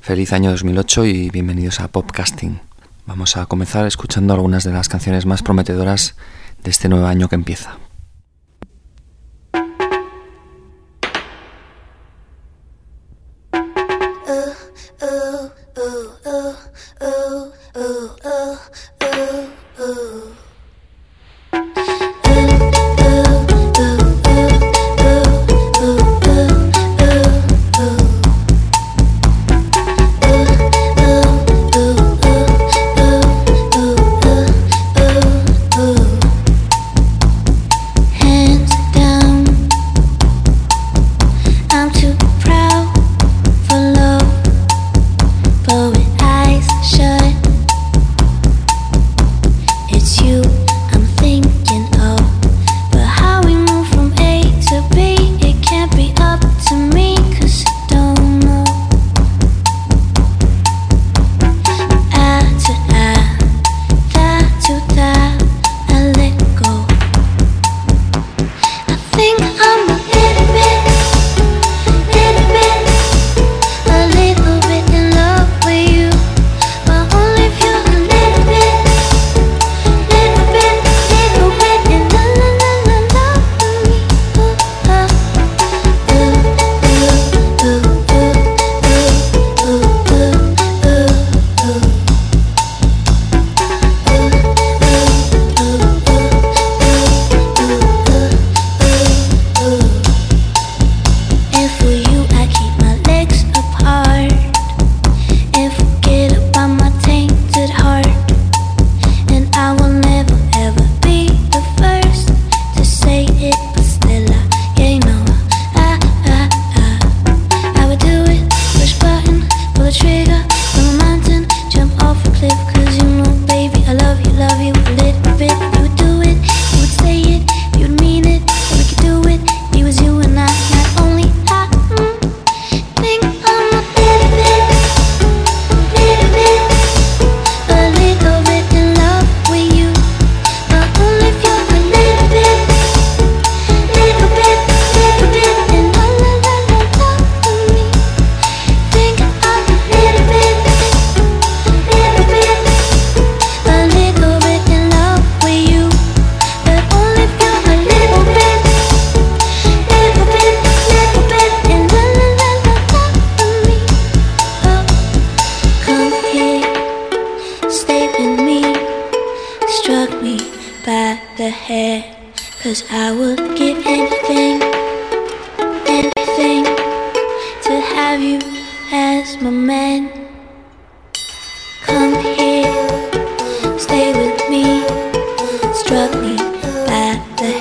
Feliz año 2008 y bienvenidos a Popcasting. Vamos a comenzar escuchando algunas de las canciones más prometedoras de este nuevo año que empieza.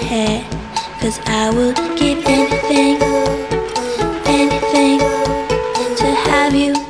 Cause I will give anything, anything to have you.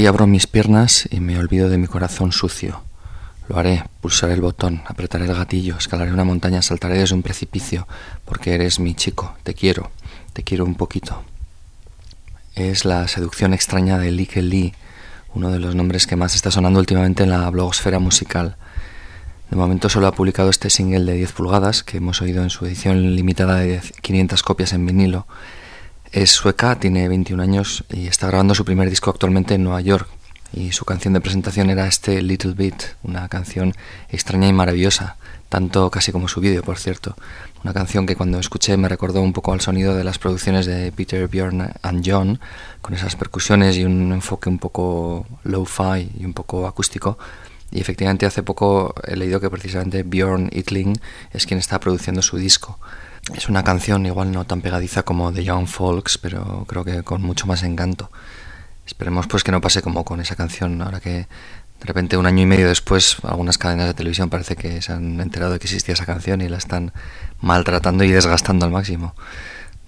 Ti abro mis piernas y me olvido de mi corazón sucio. Lo haré, pulsaré el botón, apretaré el gatillo, escalaré una montaña, saltaré desde un precipicio, porque eres mi chico, te quiero, te quiero un poquito. Es la seducción extraña de Lee Lee, uno de los nombres que más está sonando últimamente en la blogosfera musical. De momento solo ha publicado este single de 10 pulgadas, que hemos oído en su edición limitada de 500 copias en vinilo, es sueca, tiene 21 años y está grabando su primer disco actualmente en Nueva York. Y su canción de presentación era este Little Bit, una canción extraña y maravillosa, tanto casi como su vídeo, por cierto. Una canción que cuando escuché me recordó un poco al sonido de las producciones de Peter, Bjorn and John, con esas percusiones y un enfoque un poco low-fi y un poco acústico. Y efectivamente hace poco he leído que precisamente Bjorn Itling es quien está produciendo su disco. Es una canción igual no tan pegadiza como The Young Folks, pero creo que con mucho más encanto. Esperemos pues que no pase como con esa canción, ahora que de repente un año y medio después algunas cadenas de televisión parece que se han enterado de que existía esa canción y la están maltratando y desgastando al máximo.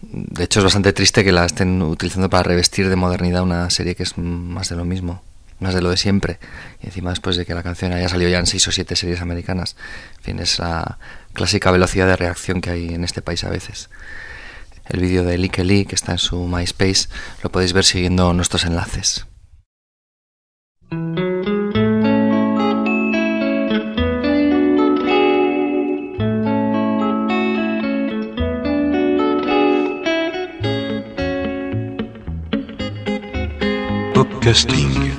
De hecho es bastante triste que la estén utilizando para revestir de modernidad una serie que es más de lo mismo más de lo de siempre. Y encima después de que la canción haya salido ya en seis o siete series americanas. En fin, es la clásica velocidad de reacción que hay en este país a veces. El vídeo de Lee Kelly, que está en su MySpace, lo podéis ver siguiendo nuestros enlaces. Podcasting.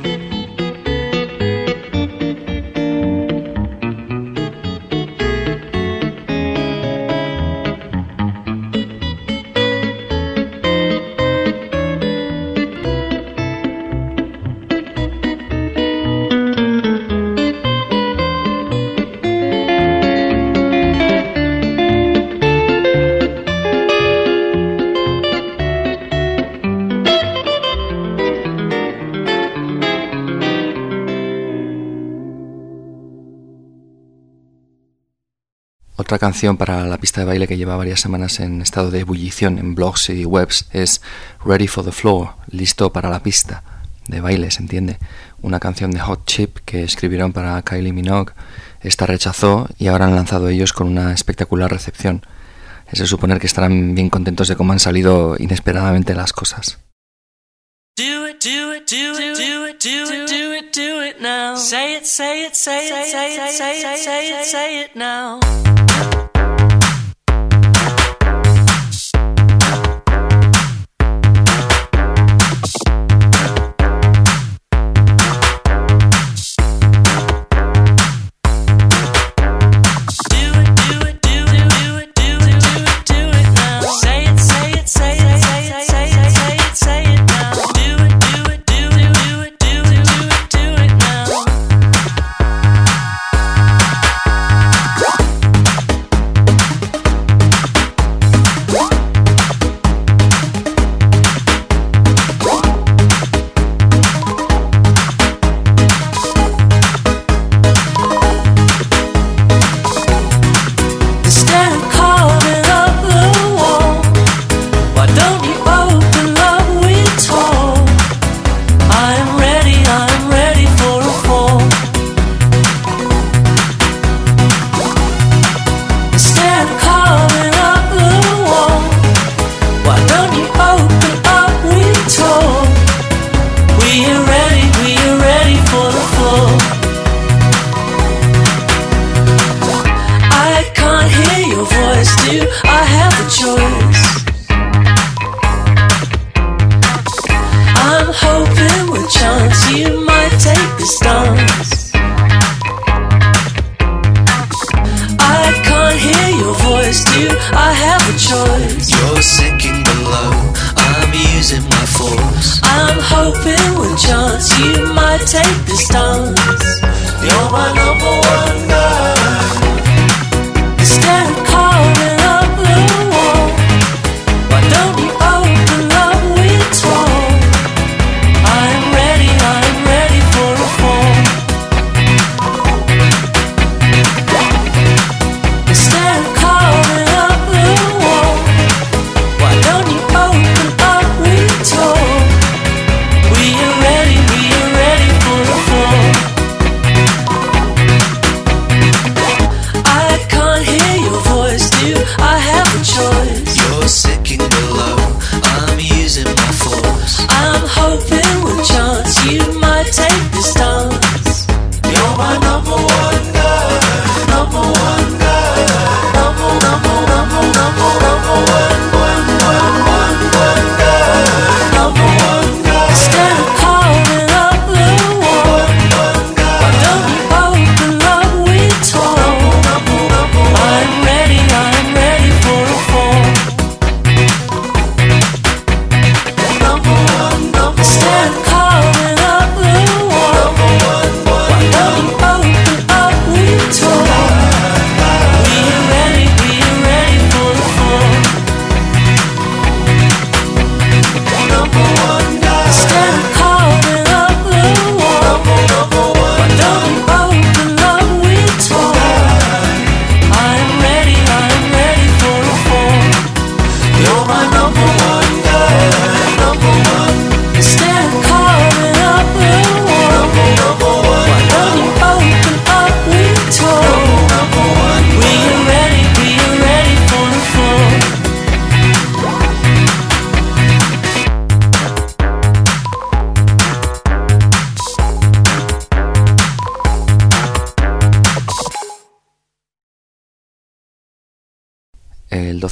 Canción para la pista de baile que lleva varias semanas en estado de ebullición en blogs y webs es Ready for the Floor, listo para la pista, de baile, se entiende. Una canción de Hot Chip que escribieron para Kylie Minogue. Esta rechazó y ahora han lanzado ellos con una espectacular recepción. Es de suponer que estarán bien contentos de cómo han salido inesperadamente las cosas. Do it, do it, do it, do it, do it, do it, now. Say it, say it, say it, say it, say it, say it, say it now.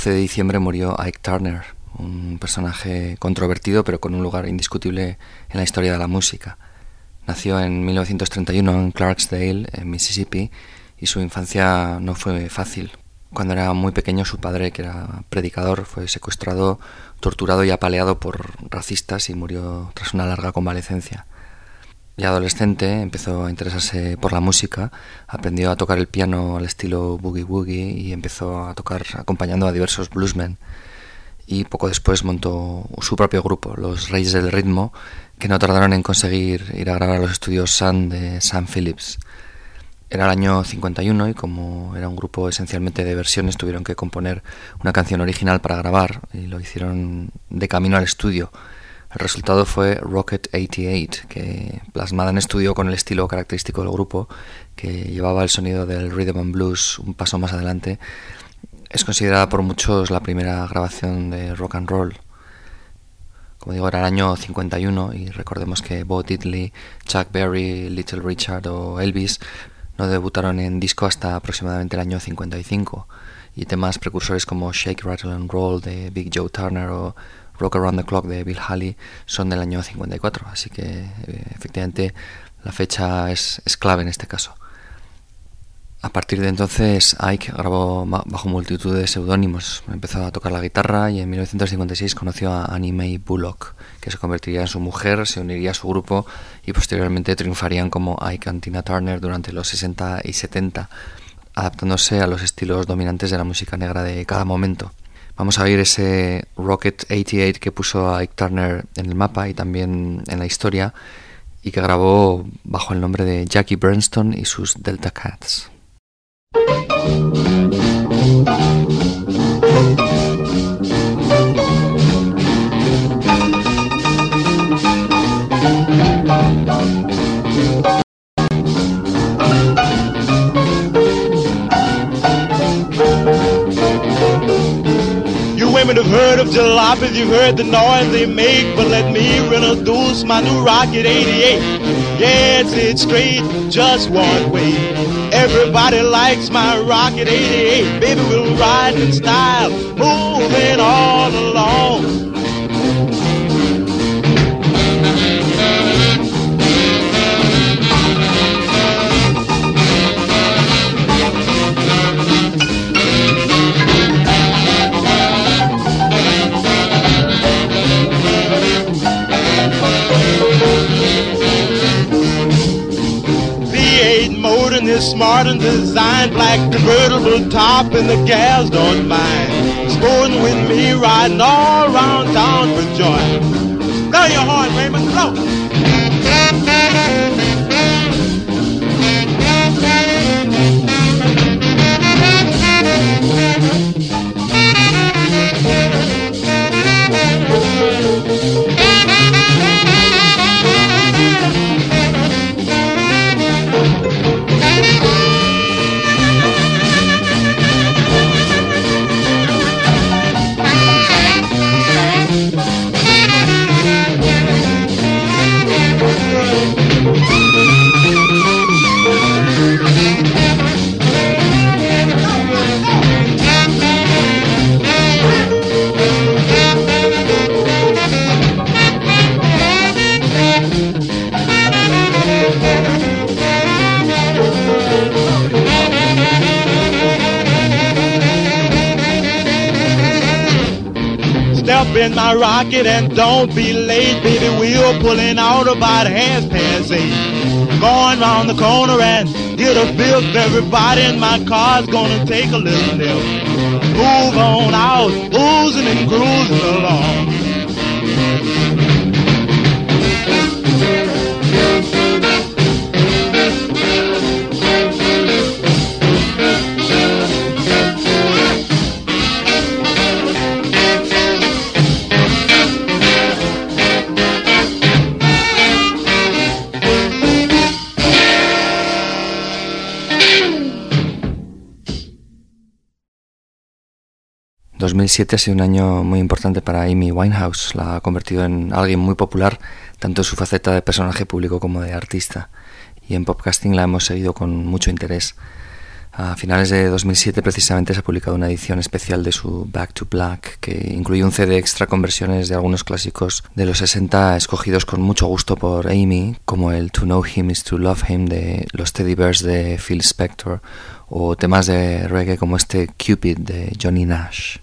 12 de diciembre murió Ike Turner, un personaje controvertido pero con un lugar indiscutible en la historia de la música. Nació en 1931 en Clarksdale, en Mississippi, y su infancia no fue fácil. Cuando era muy pequeño su padre, que era predicador, fue secuestrado, torturado y apaleado por racistas y murió tras una larga convalecencia. Ya adolescente empezó a interesarse por la música, aprendió a tocar el piano al estilo boogie woogie y empezó a tocar acompañando a diversos bluesmen. Y poco después montó su propio grupo, los Reyes del Ritmo, que no tardaron en conseguir ir a grabar a los estudios Sun de Sam Phillips. Era el año 51 y como era un grupo esencialmente de versiones tuvieron que componer una canción original para grabar y lo hicieron de camino al estudio el resultado fue Rocket 88, que plasmada en estudio con el estilo característico del grupo, que llevaba el sonido del rhythm and blues un paso más adelante, es considerada por muchos la primera grabación de rock and roll. Como digo, era el año 51 y recordemos que Bo Diddley, Chuck Berry, Little Richard o Elvis no debutaron en disco hasta aproximadamente el año 55 y temas precursores como Shake, Rattle and Roll de Big Joe Turner o Rock Around the Clock de Bill Haley son del año 54, así que eh, efectivamente la fecha es, clave en este caso. A partir de entonces, Ike grabó bajo multitud de seudónimos. Empezó a tocar la guitarra y en 1956 conoció a Annie Mae Bullock, que se convertiría en su mujer, se uniría a su grupo y posteriormente triunfarían como Ike and Tina Turner durante los 60 y 70, adaptándose a los estilos dominantes de la música negra de cada momento. Vamos a oír ese Rocket 88 que puso a Ike Turner en el mapa y también en la historia y que grabó bajo el nombre de Jackie Bernstone y sus Delta Cats. Have heard of jalopies, you've heard the noise they make, but let me introduce my new Rocket 88. Yes, it's straight, just one way. Everybody likes my Rocket 88. Baby, we'll ride in style, moving all along. Smart and designed, black convertible top, and the gals don't mind. Sporting with me, riding all around town for joy. Blow your horn, Raymond, blow. Don't be late, baby. We're pulling out about half past eight. Going round the corner and get a biff. Everybody in my car's gonna take a little nip. Move on out, oozing and cruising along. Ha sido un año muy importante para Amy Winehouse. La ha convertido en alguien muy popular, tanto en su faceta de personaje público como de artista. Y en Popcasting la hemos seguido con mucho interés. A finales de 2007 precisamente se ha publicado una edición especial de su Back to Black que incluye un CD extra con versiones de algunos clásicos de los 60 escogidos con mucho gusto por Amy, como el To Know Him is to Love Him de los Teddy Bears de Phil Spector o temas de reggae como este Cupid de Johnny Nash.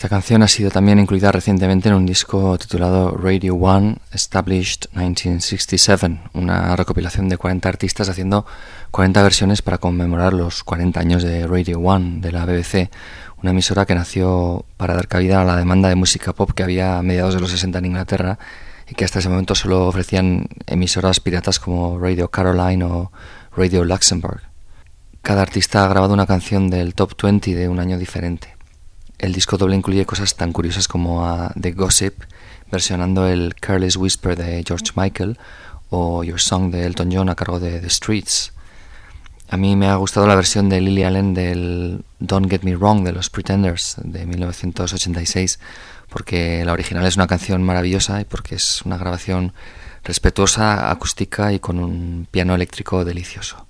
Canción ha sido también incluida recientemente en un disco titulado Radio One Established 1967, una recopilación de 40 artistas haciendo 40 versiones para conmemorar los 40 años de Radio One de la BBC, una emisora que nació para dar cabida a la demanda de música pop que había a mediados de los 60 en Inglaterra y que hasta ese momento solo ofrecían emisoras piratas como Radio Caroline o Radio Luxembourg. Cada artista ha grabado una canción del top 20 de un año diferente. El disco doble incluye cosas tan curiosas como The Gossip, versionando el Careless Whisper de George Michael o Your Song de Elton John a cargo de The Streets. A mí me ha gustado la versión de Lily Allen del Don't Get Me Wrong de los Pretenders de 1986 porque la original es una canción maravillosa y porque es una grabación respetuosa, acústica y con un piano eléctrico delicioso.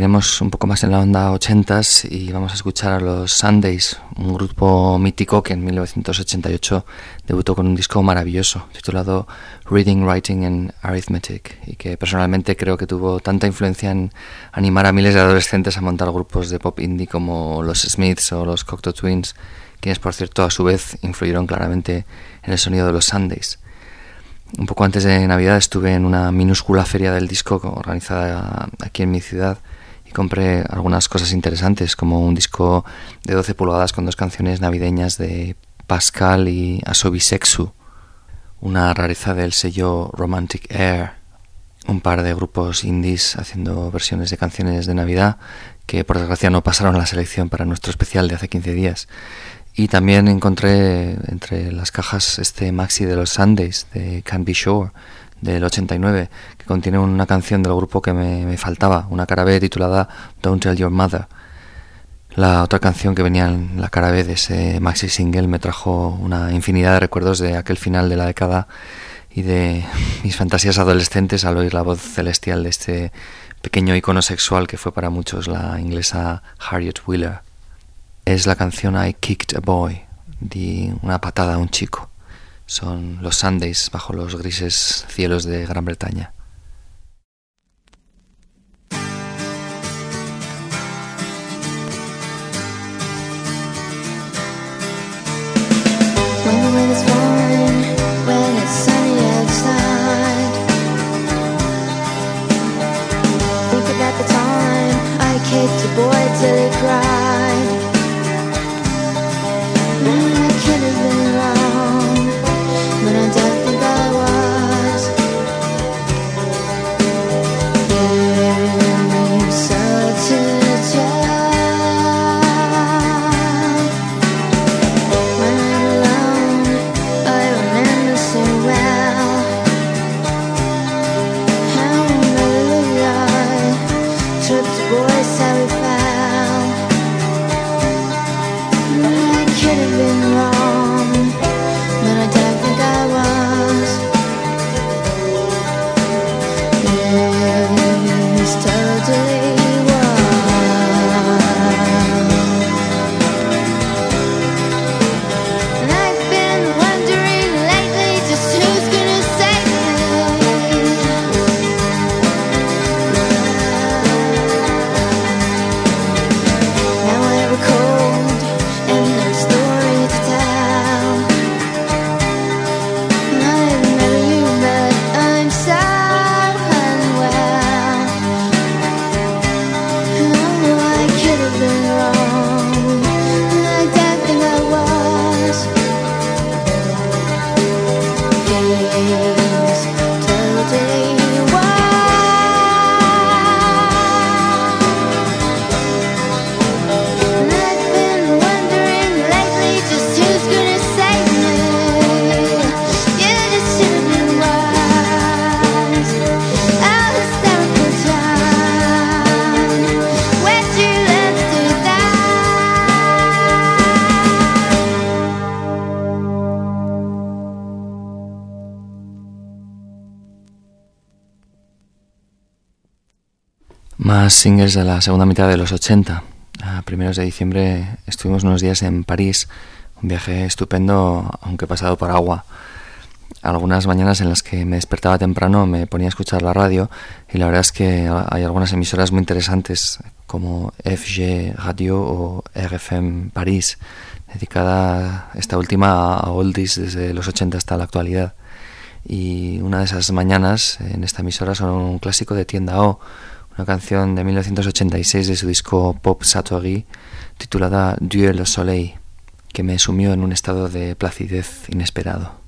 Seguiremos un poco más en la onda 80s y vamos a escuchar a los Sundays, un grupo mítico que en 1988 debutó con un disco maravilloso titulado Reading, Writing and Arithmetic y que personalmente creo que tuvo tanta influencia en animar a miles de adolescentes a montar grupos de pop indie como los Smiths o los Cocteau Twins, quienes por cierto a su vez influyeron claramente en el sonido de los Sundays. Un poco antes de Navidad estuve en una minúscula feria del disco organizada aquí en mi ciudad compré algunas cosas interesantes como un disco de 12 pulgadas con dos canciones navideñas de Pascal y Asobisexu, una rareza del sello Romantic Air, un par de grupos indies haciendo versiones de canciones de Navidad que por desgracia no pasaron la selección para nuestro especial de hace 15 días. Y también encontré entre las cajas este maxi de los Sundays de Can Be Sure del 89, que contiene una canción del grupo que me, faltaba, una cara B titulada Don't Tell Your Mother. La otra canción que venía en la cara B de ese maxi single me trajo una infinidad de recuerdos de aquel final de la década y de mis fantasías adolescentes al oír la voz celestial de este pequeño icono sexual que fue para muchos la inglesa Harriet Wheeler es la canción I Kicked a Boy, di una patada a un chico. Son los Sundays bajo los grises cielos de Gran Bretaña. Más singles de la segunda mitad de los 80. A primeros de diciembre estuvimos unos días en París, un viaje estupendo, aunque pasado por agua. Algunas mañanas en las que me despertaba temprano me ponía a escuchar la radio y la verdad es que hay algunas emisoras muy interesantes como FG Radio o RFM París, dedicada esta última a oldies desde los 80 hasta la actualidad. Y una de esas mañanas en esta emisora son un clásico de tienda O, una canción de 1986 de su disco Pop Satori titulada Dieu le Soleil, que me sumió en un estado de placidez inesperado.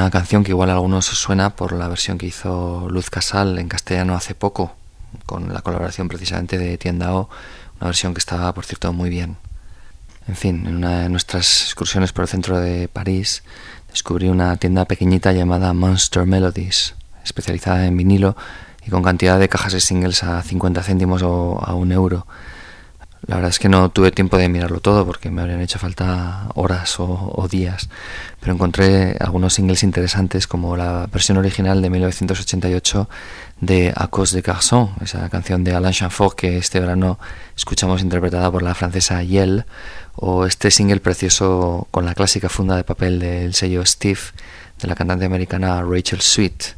Una canción que igual a algunos os suena por la versión que hizo Luz Casal en castellano hace poco, con la colaboración precisamente de Tiendao, una versión que estaba, por cierto, muy bien. En fin, en una de nuestras excursiones por el centro de París descubrí una tienda pequeñita llamada Monster Melodies, especializada en vinilo y con cantidad de cajas de singles a 50 céntimos o a un euro. La verdad es que no tuve tiempo de mirarlo todo porque me habrían hecho falta horas o, días, pero encontré algunos singles interesantes como la versión original de 1988 de A cause de garçon, esa canción de Alain Chamfort que este verano escuchamos interpretada por la francesa Yel, o este single precioso con la clásica funda de papel del sello Steve de la cantante americana Rachel Sweet,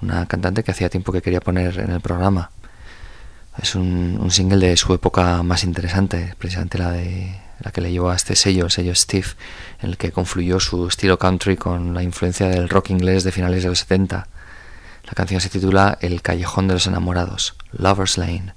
una cantante que hacía tiempo que quería poner en el programa. Es un, single de su época más interesante, precisamente la de la que le llevó a este sello, el sello Steve, en el que confluyó su estilo country con la influencia del rock inglés de finales de los 70. La canción se titula El callejón de los enamorados, Lover's Lane.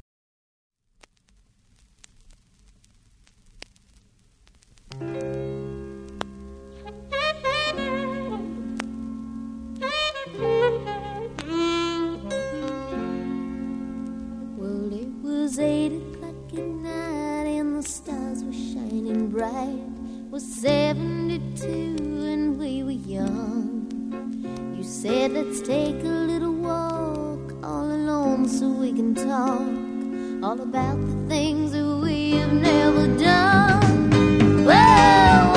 Said, let's take a little walk all alone so we can talk all about the things that we've never done. Well,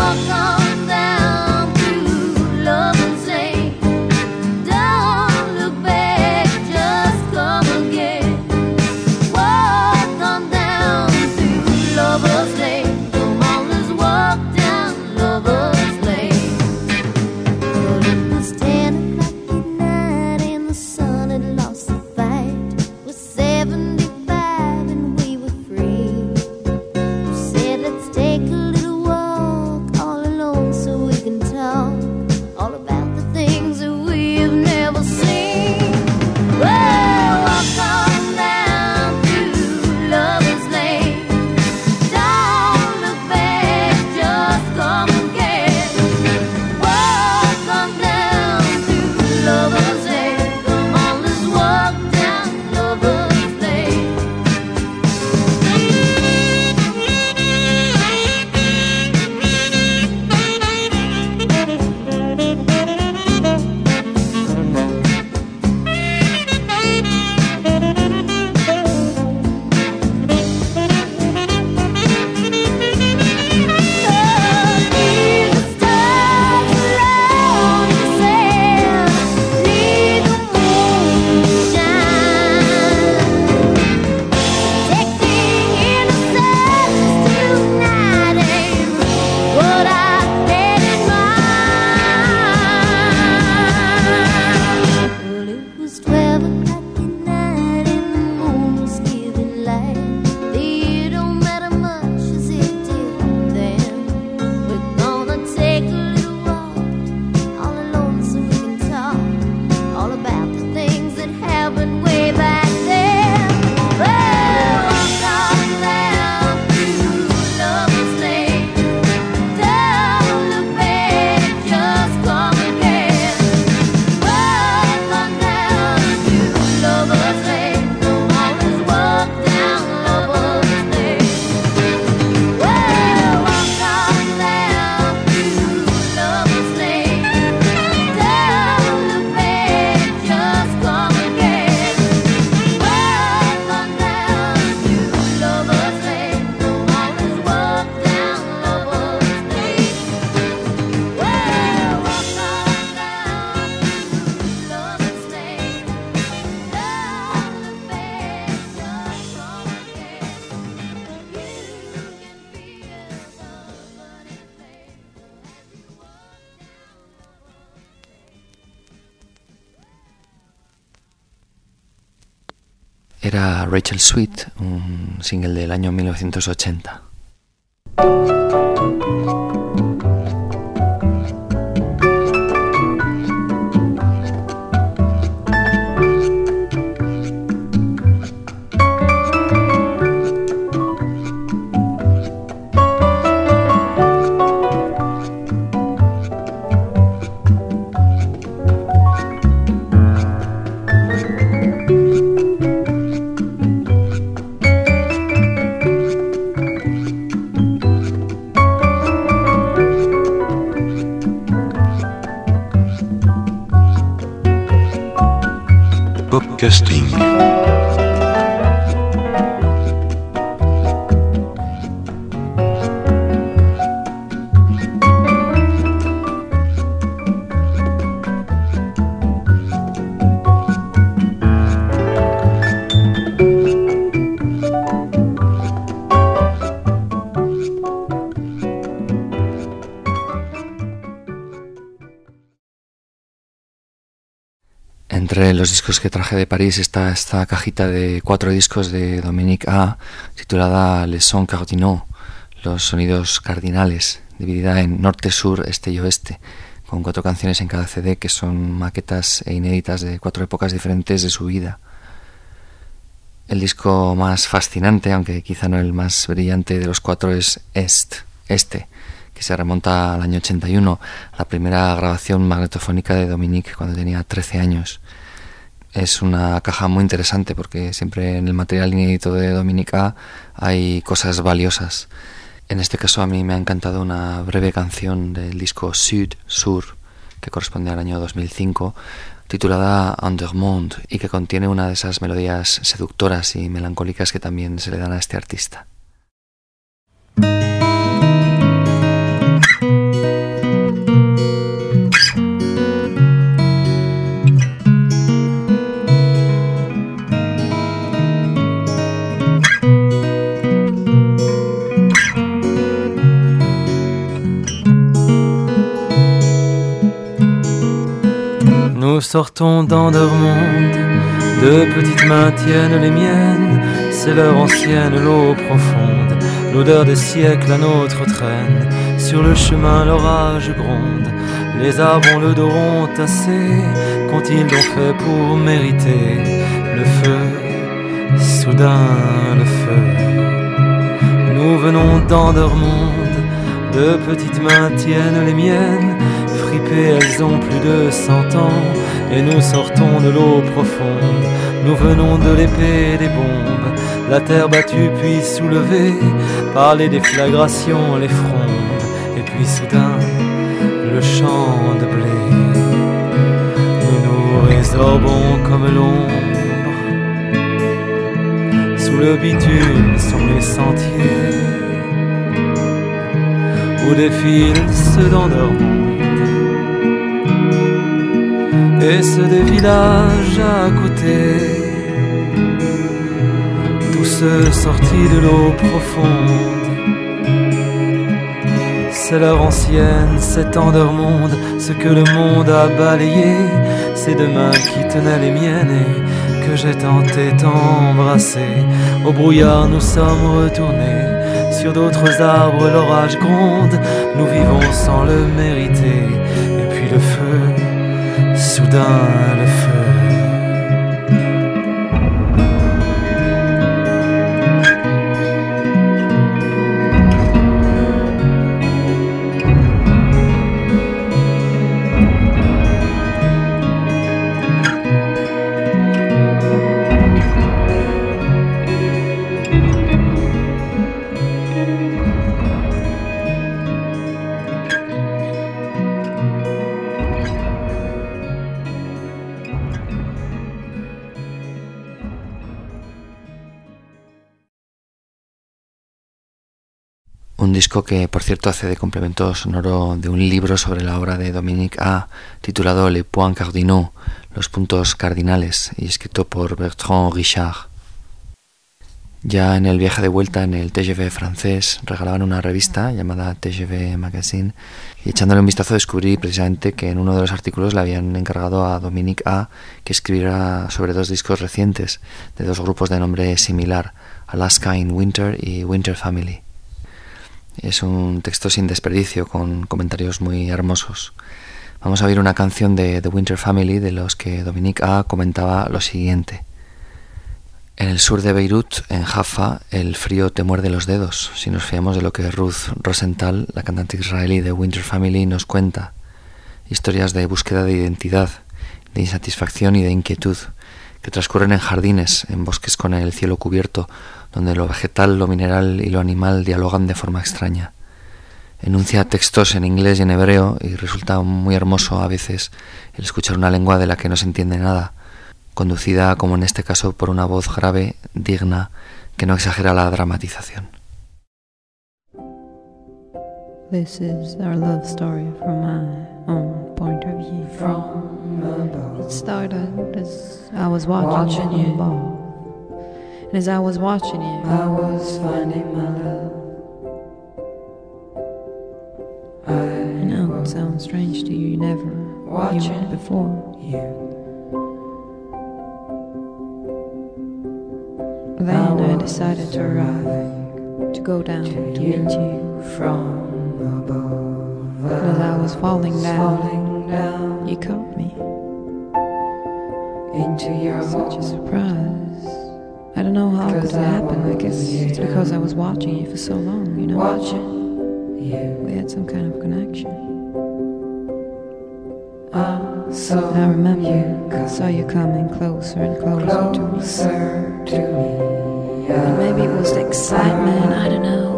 Rachel Sweet, un single del año 1980. Podcasting. Entre los discos que traje de París está esta cajita de cuatro discos de Dominique A, titulada Les Sons Cardinaux, los sonidos cardinales, dividida en norte, sur, este y oeste, con cuatro canciones en cada CD que son maquetas e inéditas de cuatro épocas diferentes de su vida. El disco más fascinante, aunque quizá no el más brillante de los cuatro, es Est, Este, que se remonta al año 81, la primera grabación magnetofónica de Dominique cuando tenía 13 años es una caja muy interesante porque siempre en el material inédito de Dominica hay cosas valiosas. En este caso a mí me ha encantado una breve canción del disco Sud Sur que corresponde al año 2005 titulada Undermonde y que contiene una de esas melodías seductoras y melancólicas que también se le dan a este artista. Nous sortons d'Endermonde, deux petites mains tiennent les miennes, c'est leur ancienne l'eau profonde, l'odeur des siècles à notre traîne, sur le chemin l'orage gronde, les arbres ont le dos rond tassé, qu'ont-ils donc fait pour mériter le feu, soudain le feu. Nous venons d'Endermonde, deux petites mains tiennent les miennes, elles ont plus de cent ans, et nous sortons de l'eau profonde, nous venons de l'épée des bombes, la terre battue puis soulevée par les déflagrations, les frondes, et puis soudain le champ de blé. Nous nous résorbons comme l'ombre, sous le bitume sont les sentiers, où défilent ceux d'endormant et ceux des villages à côté. Tous sortis de l'eau profonde. C'est leur ancienne, c'est monde, ce que le monde a balayé, ces deux mains qui tenaient les miennes et que j'ai tenté d'embrasser. Au brouillard, nous sommes retournés. Sur d'autres arbres, l'orage gronde. Nous vivons sans le mériter. done feu. disco que, por cierto, hace de complemento sonoro de un libro sobre la obra de Dominique A, titulado Les Points Cardinaux, los puntos cardinales, y escrito por Bertrand Richard. Ya en el viaje de vuelta en el TGV francés regalaban una revista llamada TGV Magazine y echándole un vistazo descubrí precisamente que en uno de los artículos le habían encargado a Dominique A que escribiera sobre dos discos recientes de dos grupos de nombre similar, Alaska in Winter y Winter Family. Es un texto sin desperdicio, con comentarios muy hermosos. Vamos a oír una canción de The Winter Family de los que Dominique A comentaba lo siguiente. En el sur de Beirut, en Jaffa, el frío te muerde los dedos, si nos fiamos de lo que Ruth Rosenthal, la cantante israelí de Winter Family, nos cuenta. Historias de búsqueda de identidad, de insatisfacción y de inquietud, que transcurren en jardines, en bosques con el cielo cubierto, donde lo vegetal, lo mineral y lo animal dialogan de forma extraña. Enuncia textos en inglés y en hebreo y resulta muy hermoso a veces el escuchar una lengua de la que no se entiende nada, conducida como en este caso por una voz grave, digna, que no exagera la dramatización. This is our love story from my own point of view. From above. It started as I was watching, Watching you. above. And as I was watching you, I was finding my love. I I know it sounds strange to you, you never Watching. it before. you. Then I was decided to arrive, to go down to to you. meet you. from. As I was falling down, you caught me. into your Such a surprise. I don't know how it could happen. I guess it's because I was watching you for so long, you know. Watching you. We had some kind of connection. I saw I remember you I saw you coming closer and closer to me. to me. And maybe it was the excitement, I don't know,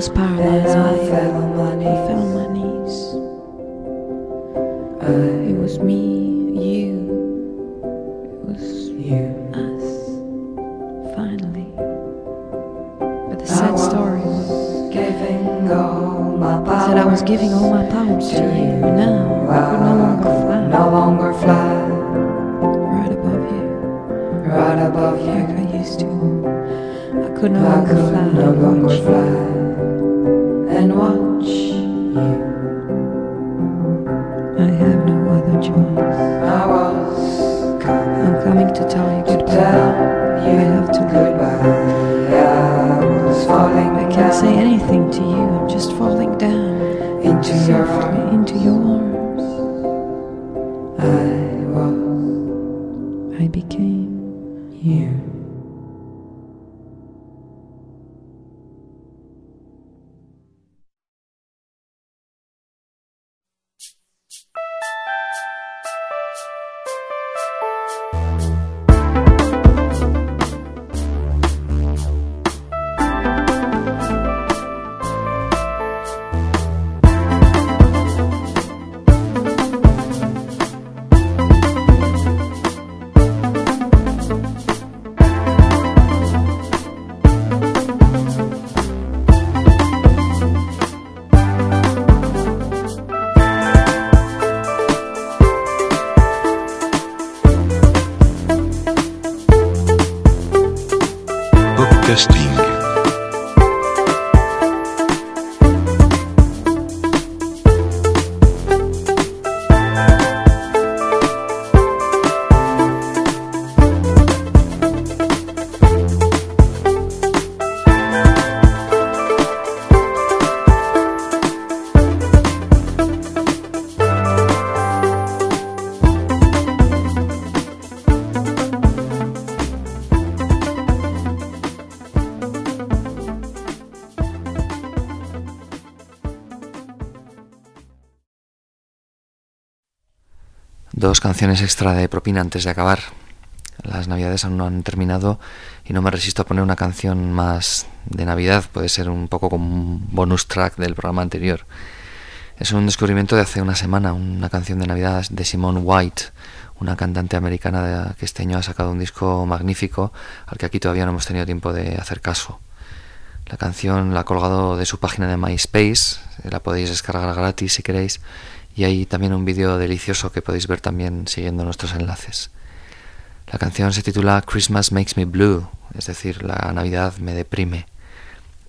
was paralyzed I by you. fell on my I fell on knees. my knees. I It was me, you. It was you. us. Finally. But the sad story was giving all my is power. that I was giving all my powers to you. Now I could no longer fly. No longer fly Right above you. right above Like you. I used to. I could no I longer could fly. no longer fly and watch Canciones extra de propina antes de acabar. Las navidades aún no han terminado y no me resisto a poner una canción más de Navidad. Puede ser un poco como un bonus track del programa anterior. Es un descubrimiento de hace una semana, una canción de Navidad de Simone White, una cantante americana que este año ha sacado un disco magnífico al que aquí todavía no hemos tenido tiempo de hacer caso. La canción la ha colgado de su página de MySpace, la podéis descargar gratis si queréis, y hay también un vídeo delicioso que podéis ver también siguiendo nuestros enlaces. La canción se titula Christmas Makes Me Blue, es decir, la Navidad me deprime.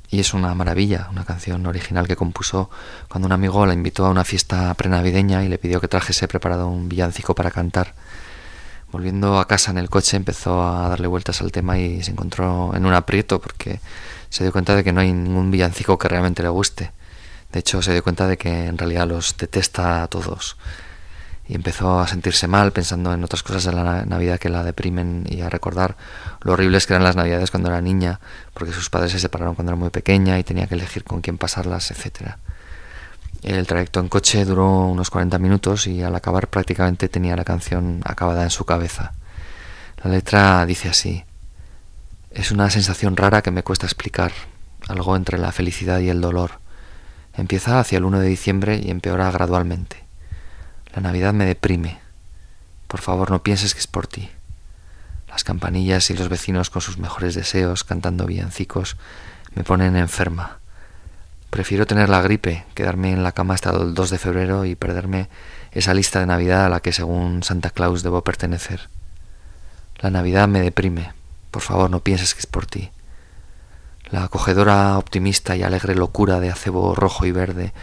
Y es una maravilla, una canción original que compuso cuando un amigo la invitó a una fiesta prenavideña y le pidió que trajese preparado un villancico para cantar. Volviendo a casa en el coche empezó a darle vueltas al tema y se encontró en un aprieto porque se dio cuenta de que no hay ningún villancico que realmente le guste. De hecho, se dio cuenta de que en realidad los detesta a todos. Y empezó a sentirse mal pensando en otras cosas de la na- Navidad que la deprimen y a recordar lo horribles que eran las Navidades cuando era niña, porque sus padres se separaron cuando era muy pequeña y tenía que elegir con quién pasarlas, etcétera. El trayecto en coche duró unos 40 minutos y al acabar prácticamente tenía la canción acabada en su cabeza. La letra dice así. Es una sensación rara que me cuesta explicar, algo entre la felicidad y el dolor. Empieza hacia el 1 de diciembre y empeora gradualmente. La Navidad me deprime. Por favor, no pienses que es por ti. Las campanillas y los vecinos con sus mejores deseos, cantando villancicos, me ponen enferma. Prefiero tener la gripe, quedarme en la cama hasta el 2 de febrero y perderme esa lista de Navidad a la que según Santa Claus debo pertenecer. La Navidad me deprime. Por favor, no pienses que es por ti. La acogedora, optimista y alegre locura de acebo rojo y verde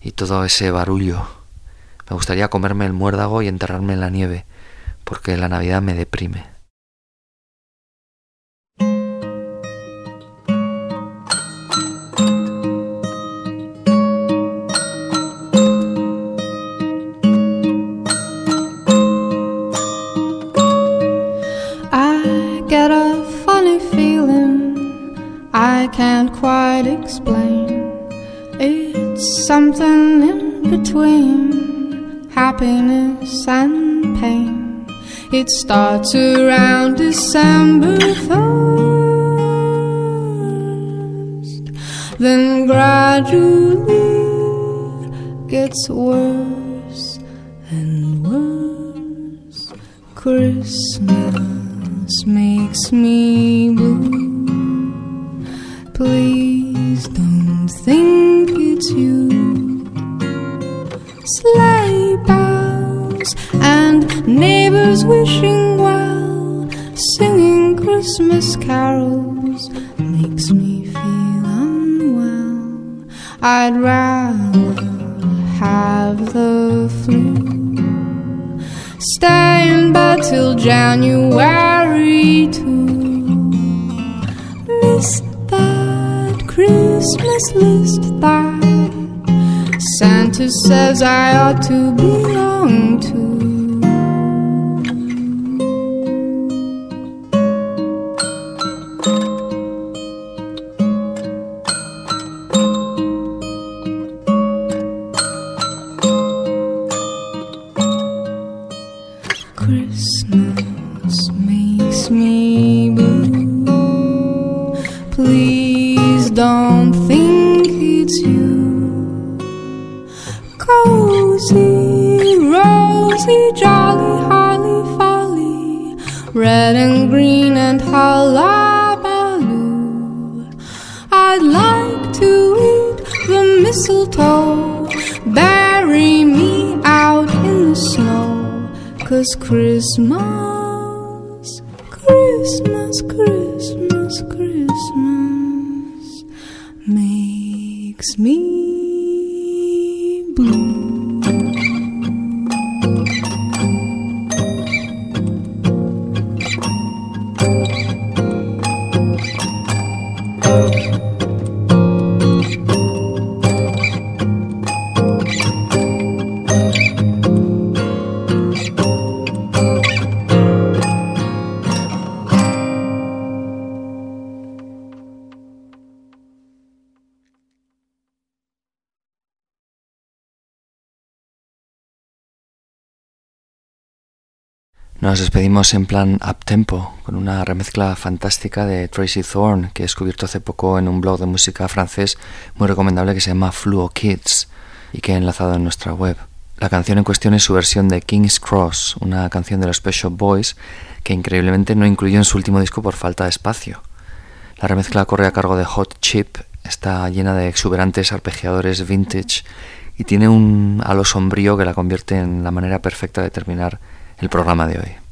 y todo ese barullo. Me gustaría comerme el muérdago y enterrarme en la nieve, porque la Navidad me deprime. I can't quite explain. It's something in between happiness and pain. It starts around December 1st, then gradually gets worse and worse. Christmas makes me blue. Please don't think it's you. Sleigh bells and neighbors wishing well, singing Christmas carols makes me feel unwell. I'd rather have the flu. Stay in bed till January to Christmas list that Santa says I ought to belong to. Nos despedimos en plan up-tempo, con una remezcla fantástica de Tracy Thorn, que he descubierto hace poco en un blog de música francés muy recomendable que se llama Fluo Kids y que he enlazado en nuestra web. La canción en cuestión es su versión de King's Cross, una canción de los Special Boys que increíblemente no incluyó en su último disco por falta de espacio. La remezcla corre a cargo de Hot Chip, está llena de exuberantes arpegiadores vintage y tiene un halo sombrío que la convierte en la manera perfecta de terminar el programa de hoy.